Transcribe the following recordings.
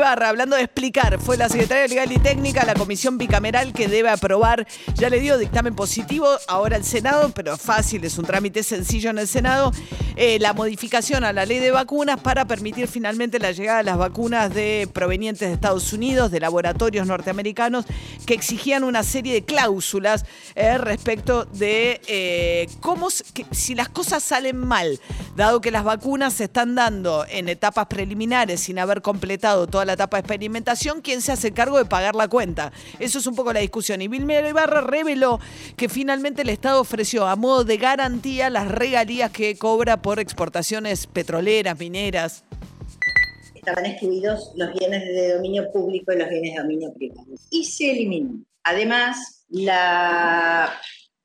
Ibarra, hablando de explicar, fue la secretaria legal y técnica, la comisión bicameral que debe aprobar, ya le dio dictamen positivo ahora al Senado, pero fácil, es un trámite sencillo en el Senado, eh, la modificación a la ley de vacunas para permitir finalmente la llegada de las vacunas de provenientes de Estados Unidos, de laboratorios norteamericanos, que exigían una serie de cláusulas eh, respecto de eh, cómo, si las cosas salen mal, dado que las vacunas se están dando en etapas preliminares sin haber completado toda la etapa de experimentación, ¿quién se hace cargo de pagar la cuenta? Eso es un poco la discusión. Y Vilma Ibarra reveló que finalmente el Estado ofreció a modo de garantía las regalías que cobra por exportaciones petroleras, mineras. Estaban excluidos los bienes de dominio público y los bienes de dominio privado. Y se eliminó. Además, la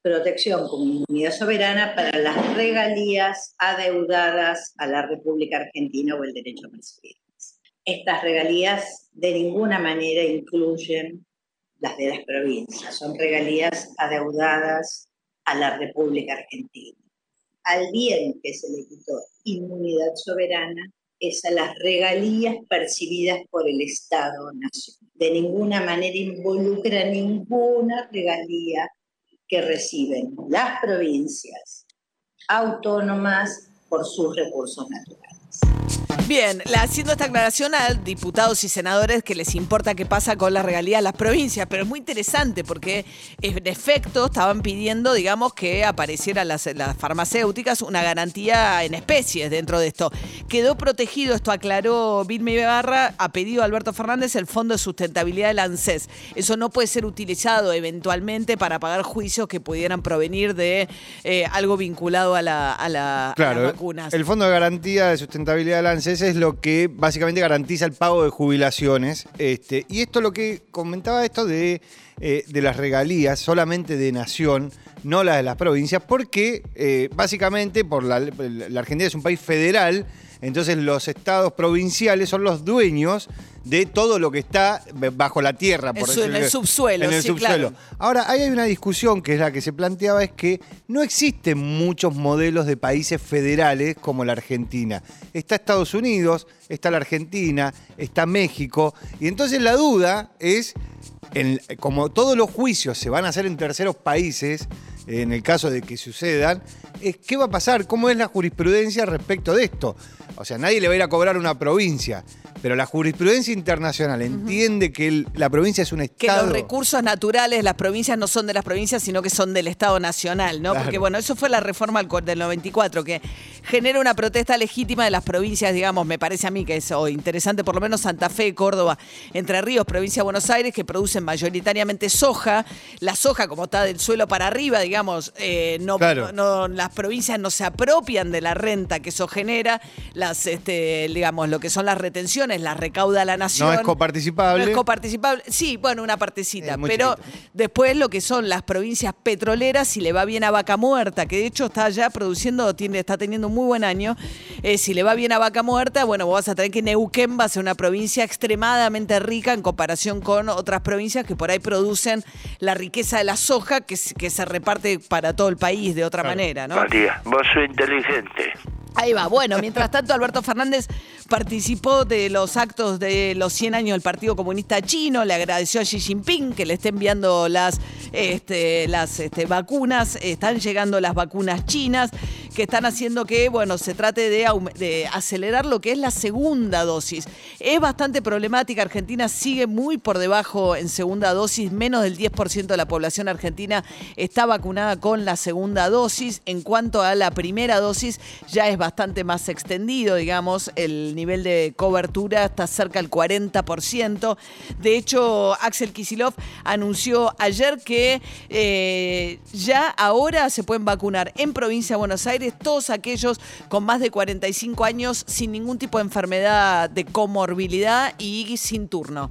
protección como inmunidad soberana para las regalías adeudadas a la República Argentina o el derecho a percibir. Estas regalías de ninguna manera incluyen las de las provincias, son regalías adeudadas a la República Argentina. Al bien que se le quitó inmunidad soberana es a las regalías percibidas por el Estado-Nación. De ninguna manera involucra ninguna regalía que reciben las provincias autónomas por sus recursos naturales. Bien, haciendo esta aclaración a diputados y senadores que les importa qué pasa con la regalía de las provincias, pero es muy interesante porque en efecto estaban pidiendo, digamos, que apareciera las, las farmacéuticas una garantía en especies dentro de esto. Quedó protegido, esto aclaró Vilma Ibarra, ha pedido Alberto Fernández el Fondo de Sustentabilidad del ANSES. Eso no puede ser utilizado eventualmente para pagar juicios que pudieran provenir de eh, algo vinculado a, la, a, la, claro, las vacunas. El Fondo de Garantía de Sustentabilidad del ANSES es lo que básicamente garantiza el pago de jubilaciones. Este, y esto lo que comentaba esto de, eh, de las regalías, solamente de nación, no las de las provincias, porque eh, básicamente por la Argentina es un país federal entonces los estados provinciales son los dueños de todo lo que está bajo la tierra, por En el subsuelo, en el subsuelo. Ahora, ahí hay una discusión que es la que se planteaba, es que no existen muchos modelos de países federales como la Argentina. Está Estados Unidos, está la Argentina, está México, y entonces la duda es, como todos los juicios se van a hacer en terceros países, en el caso de que sucedan, es qué va a pasar, cómo es la jurisprudencia respecto de esto. O sea, nadie le va a ir a cobrar una provincia. Pero la jurisprudencia internacional entiende que la provincia es un Estado. Que los recursos naturales, las provincias no son de las provincias, sino que son del Estado nacional, ¿no? Porque, bueno, eso fue la reforma del 94, que genera una protesta legítima de las provincias, digamos, me parece a mí que es interesante, por lo menos Santa Fe, Córdoba, Entre Ríos, provincia de Buenos Aires, que producen mayoritariamente soja. La soja, como está del suelo para arriba, digamos, eh, no, no, las provincias no se apropian de la renta que eso genera, las, este, digamos, lo que son las retenciones la recauda la nación. No es coparticipable. No es coparticipable. Sí, bueno, una partecita. Pero después lo que son las provincias petroleras, si le va bien a Vaca Muerta, que de hecho está ya produciendo, tiene, está teniendo un muy buen año. Eh, si le va bien a Vaca Muerta, bueno, vos vas a tener que Neuquén va a ser una provincia extremadamente rica en comparación con otras provincias que por ahí producen la riqueza de la soja que, que se reparte para todo el país de otra manera, ¿no? María, vos sos inteligente. Ahí va. Bueno, mientras tanto, Alberto Fernández participó de los actos de los 100 años del Partido Comunista Chino, le agradeció a Xi Jinping que le esté enviando las, este, las este, vacunas, están llegando las vacunas chinas que están haciendo que, bueno, se trate de, acelerar lo que es la segunda dosis. Es bastante problemática, Argentina sigue muy por debajo en segunda dosis, menos del 10% de la población argentina está vacunada con la segunda dosis. En cuanto a la primera dosis, ya es bastante más extendido, digamos, el nivel de cobertura está cerca del 40%. De hecho, Axel Kisilov anunció ayer que eh, ya ahora se pueden vacunar en provincia de Buenos Aires todos aquellos con más de 45 años sin ningún tipo de enfermedad de comorbilidad y sin turno.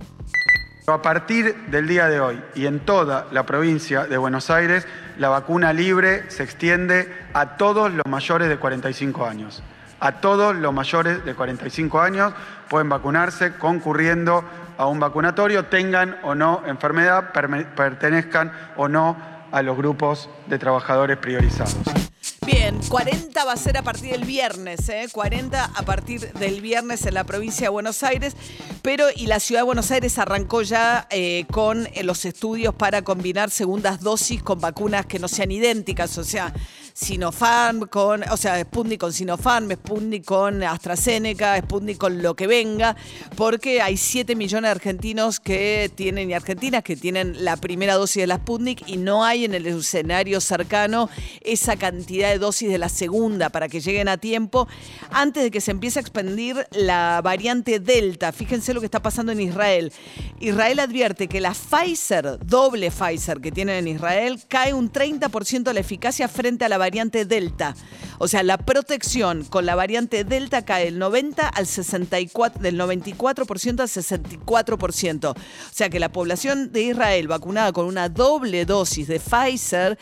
A partir del día de hoy y en toda la provincia de Buenos Aires la vacuna libre se extiende a todos los mayores de 45 años. A todos los mayores de 45 años pueden vacunarse concurriendo a un vacunatorio, tengan o no enfermedad, pertenezcan o no a los grupos de trabajadores priorizados. Bien, 40 va a ser a partir del viernes, ¿eh? 40 a partir del viernes en la provincia de Buenos Aires, pero y la ciudad de Buenos Aires arrancó ya eh, con eh, los estudios para combinar segundas dosis con vacunas que no sean idénticas, o sea, Sinopharm con, o sea, Sputnik con Sinopharm, Sputnik con AstraZeneca, Sputnik con lo que venga, porque hay 7 millones de argentinos que tienen y argentinas que tienen la primera dosis de la Sputnik y no hay en el escenario cercano esa cantidad de dosis de la segunda para que lleguen a tiempo antes de que se empiece a expandir la variante Delta. Fíjense lo que está pasando en Israel. Israel advierte que la Pfizer, doble Pfizer que tienen en Israel, cae un 30% de la eficacia frente a la variante Delta. O sea, la protección con la variante Delta cae del 90 al 64, del 94% al 64%. O sea que la población de Israel vacunada con una doble dosis de Pfizer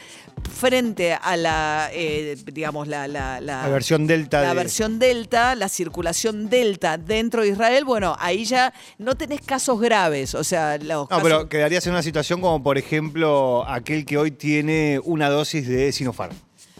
frente a la, eh, digamos, la, la, La versión Delta La de- versión Delta, la circulación Delta dentro de Israel, bueno, ahí ya no tenés casos graves. O sea, los No, casos- pero quedarías en una situación como, por ejemplo, aquel que hoy tiene una dosis de Sinopharm.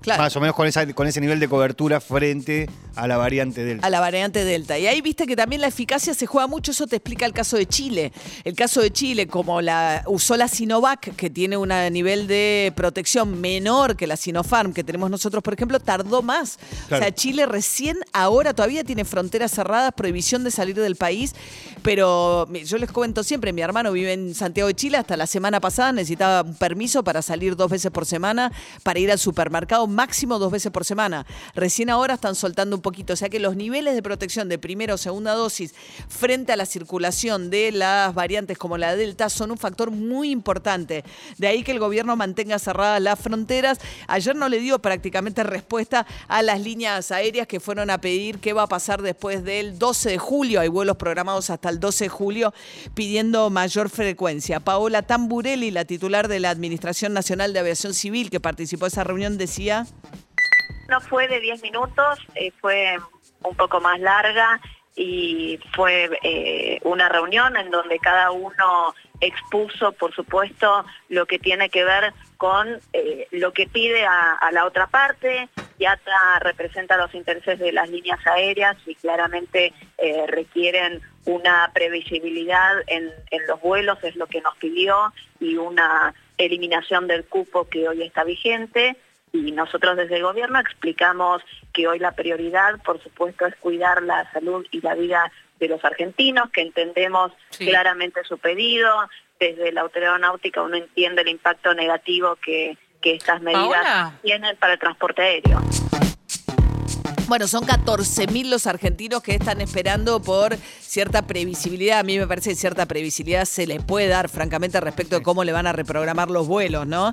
Claro. Más o menos con, esa, con ese nivel de cobertura frente a la variante Delta. a la variante Delta. Y ahí viste que también la eficacia se juega mucho, eso te explica el caso de Chile. El caso de Chile, como la usó la Sinovac, que tiene un nivel de protección menor que la Sinopharm que tenemos nosotros, por ejemplo, tardó más. Claro. O sea, Chile recién ahora todavía tiene fronteras cerradas, prohibición de salir del país, pero yo les cuento siempre, mi hermano vive en Santiago de Chile, hasta la semana pasada necesitaba un permiso para salir dos veces por semana, para ir al supermercado máximo dos veces por semana. Recién ahora están soltando un poquito, o sea que los niveles de protección de primera o segunda dosis frente a la circulación de las variantes como la Delta son un factor muy importante. De ahí que el gobierno mantenga cerradas las fronteras. Ayer no le dio prácticamente respuesta a las líneas aéreas que fueron a pedir qué va a pasar después del 12 de julio. Hay vuelos programados hasta el 12 de julio pidiendo mayor frecuencia. Paola Tamburelli, la titular de la Administración Nacional de Aviación Civil que participó de esa reunión, decía... No fue de 10 minutos, eh, fue un poco más larga y fue eh, una reunión en donde cada uno expuso, por supuesto, lo que tiene que ver con eh, lo que pide a, la otra parte. IATA representa los intereses de las líneas aéreas y claramente requieren una previsibilidad en los vuelos, es lo que nos pidió, y una eliminación del cupo que hoy está vigente y nosotros desde el gobierno explicamos que hoy la prioridad, por supuesto, es cuidar la salud y la vida de los argentinos, que entendemos Sí. claramente su pedido. Desde la autoridad náutica uno entiende el impacto negativo que, que estas medidas tienen para el transporte aéreo. Bueno, son 14.000 los argentinos que están esperando por cierta previsibilidad. A mí me parece que cierta previsibilidad se le puede dar, francamente, respecto de cómo le van a reprogramar los vuelos, ¿no?